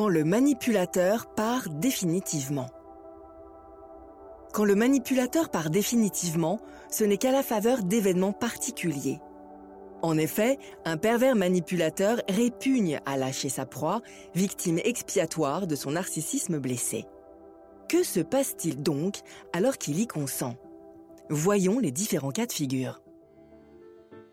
Quand le manipulateur part définitivement. Quand le manipulateur part définitivement, ce n'est qu'à la faveur d'événements particuliers. En effet, un pervers manipulateur répugne à lâcher sa proie, victime expiatoire de son narcissisme blessé. Que se passe-t-il donc alors qu'il y consent? Voyons les différents cas de figure.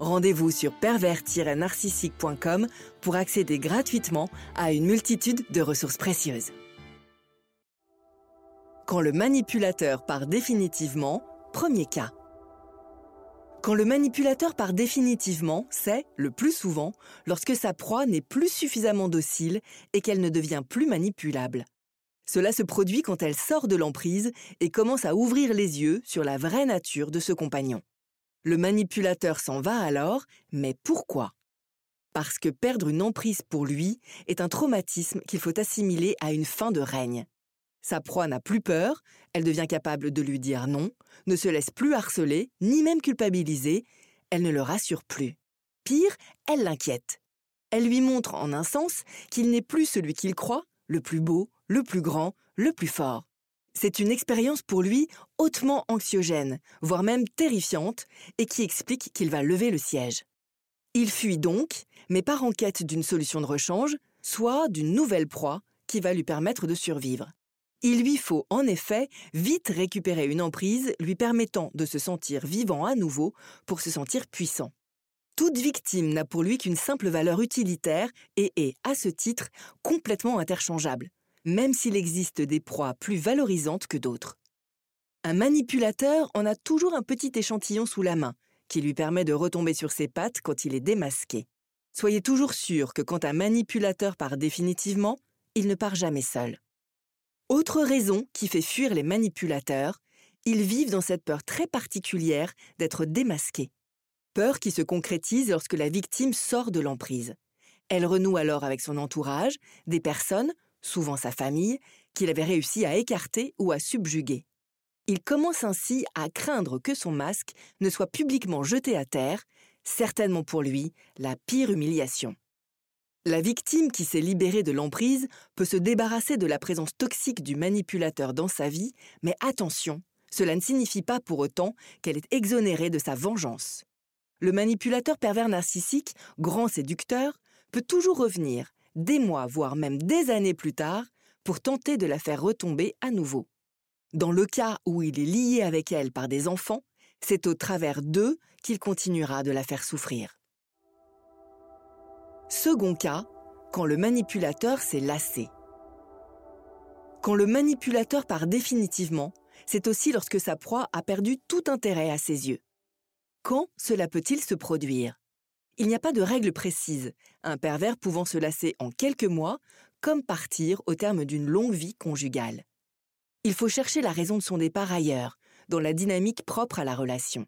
Rendez-vous sur pervers-narcissique.com pour accéder gratuitement à une multitude de ressources précieuses. Quand le manipulateur part définitivement, premier cas. Quand le manipulateur part définitivement, c'est, le plus souvent, lorsque sa proie n'est plus suffisamment docile et qu'elle ne devient plus manipulable. Cela se produit quand elle sort de l'emprise et commence à ouvrir les yeux sur la vraie nature de ce compagnon. Le manipulateur s'en va alors, mais pourquoi? Parce que perdre une emprise pour lui est un traumatisme qu'il faut assimiler à une fin de règne. Sa proie n'a plus peur, elle devient capable de lui dire non, ne se laisse plus harceler, ni même culpabiliser, elle ne le rassure plus. Pire, elle l'inquiète. Elle lui montre en un sens qu'il n'est plus celui qu'il croit, le plus beau, le plus grand, le plus fort. C'est une expérience pour lui hautement anxiogène, voire même terrifiante, et qui explique qu'il va lever le siège. Il fuit donc, mais part en quête d'une solution de rechange, soit d'une nouvelle proie qui va lui permettre de survivre. Il lui faut en effet vite récupérer une emprise lui permettant de se sentir vivant à nouveau pour se sentir puissant. Toute victime n'a pour lui qu'une simple valeur utilitaire et est, à ce titre, complètement interchangeable même s'il existe des proies plus valorisantes que d'autres. Un manipulateur en a toujours un petit échantillon sous la main, qui lui permet de retomber sur ses pattes quand il est démasqué. Soyez toujours sûr que quand un manipulateur part définitivement, il ne part jamais seul. Autre raison qui fait fuir les manipulateurs, ils vivent dans cette peur très particulière d'être démasqués. Peur qui se concrétise lorsque la victime sort de l'emprise. Elle renoue alors avec son entourage, des personnes, souvent sa famille, qu'il avait réussi à écarter ou à subjuguer. Il commence ainsi à craindre que son masque ne soit publiquement jeté à terre, certainement pour lui la pire humiliation. La victime qui s'est libérée de l'emprise peut se débarrasser de la présence toxique du manipulateur dans sa vie, mais attention, cela ne signifie pas pour autant qu'elle est exonérée de sa vengeance. Le manipulateur pervers narcissique, grand séducteur, peut toujours revenir, des mois, voire même des années plus tard, pour tenter de la faire retomber à nouveau. Dans le cas où il est lié avec elle par des enfants, c'est au travers d'eux qu'il continuera de la faire souffrir. Second cas, quand le manipulateur s'est lassé. Quand le manipulateur part définitivement, c'est aussi lorsque sa proie a perdu tout intérêt à ses yeux. Quand cela peut-il se produire? Il n'y a pas de règle précise, un pervers pouvant se lasser en quelques mois, comme partir au terme d'une longue vie conjugale. Il faut chercher la raison de son départ ailleurs, dans la dynamique propre à la relation.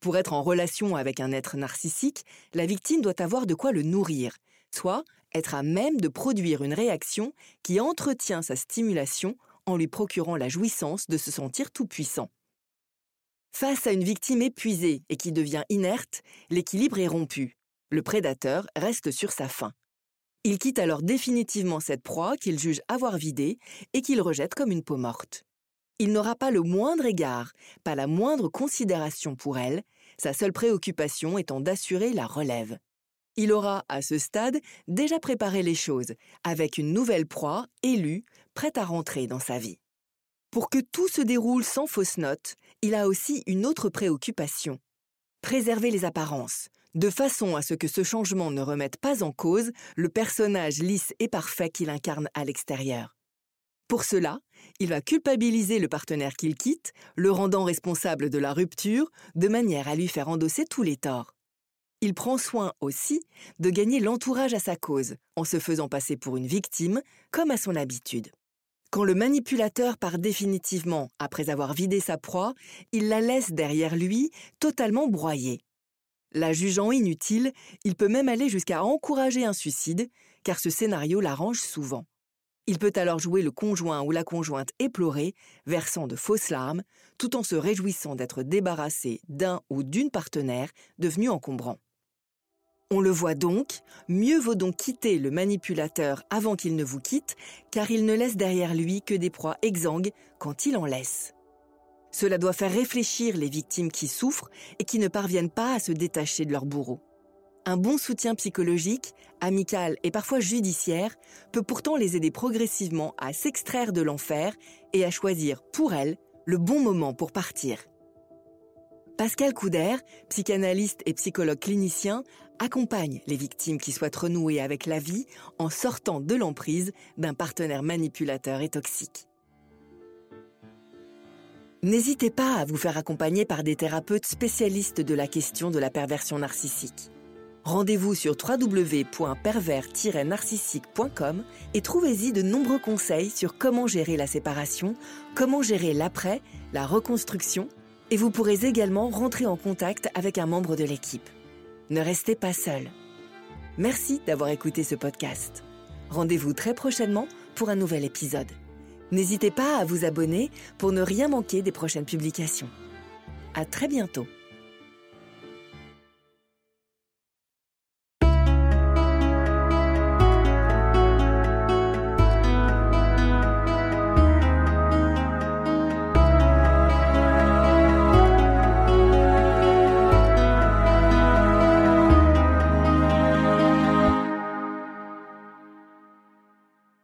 Pour être en relation avec un être narcissique, la victime doit avoir de quoi le nourrir, soit être à même de produire une réaction qui entretient sa stimulation en lui procurant la jouissance de se sentir tout puissant. Face à une victime épuisée et qui devient inerte, l'équilibre est rompu. Le prédateur reste sur sa faim. Il quitte alors définitivement cette proie qu'il juge avoir vidée et qu'il rejette comme une peau morte. Il n'aura pas le moindre égard, pas la moindre considération pour elle, sa seule préoccupation étant d'assurer la relève. Il aura, à ce stade, déjà préparé les choses, avec une nouvelle proie, élue, prête à rentrer dans sa vie. Pour que tout se déroule sans fausse note, il a aussi une autre préoccupation. Préserver les apparences, de façon à ce que ce changement ne remette pas en cause le personnage lisse et parfait qu'il incarne à l'extérieur. Pour cela, il va culpabiliser le partenaire qu'il quitte, le rendant responsable de la rupture, de manière à lui faire endosser tous les torts. Il prend soin aussi de gagner l'entourage à sa cause, en se faisant passer pour une victime, comme à son habitude. Quand le manipulateur part définitivement après avoir vidé sa proie, il la laisse derrière lui, totalement broyée. La jugeant inutile, il peut même aller jusqu'à encourager un suicide, car ce scénario l'arrange souvent. Il peut alors jouer le conjoint ou la conjointe éplorée, versant de fausses larmes, tout en se réjouissant d'être débarrassé d'un ou d'une partenaire devenu encombrant. On le voit donc, mieux vaut donc quitter le manipulateur avant qu'il ne vous quitte, car il ne laisse derrière lui que des proies exsangues quand il en laisse. Cela doit faire réfléchir les victimes qui souffrent et qui ne parviennent pas à se détacher de leur bourreau. Un bon soutien psychologique, amical et parfois judiciaire peut pourtant les aider progressivement à s'extraire de l'enfer et à choisir pour elles le bon moment pour partir. Pascal Couder, psychanalyste et psychologue clinicien, accompagne les victimes qui souhaitent renouer avec la vie en sortant de l'emprise d'un partenaire manipulateur et toxique. N'hésitez pas à vous faire accompagner par des thérapeutes spécialistes de la question de la perversion narcissique. Rendez-vous sur www.pervers-narcissique.com et trouvez-y de nombreux conseils sur comment gérer la séparation, comment gérer l'après, la reconstruction, et vous pourrez également rentrer en contact avec un membre de l'équipe. Ne restez pas seul. Merci d'avoir écouté ce podcast. Rendez-vous très prochainement pour un nouvel épisode. N'hésitez pas à vous abonner pour ne rien manquer des prochaines publications. À très bientôt.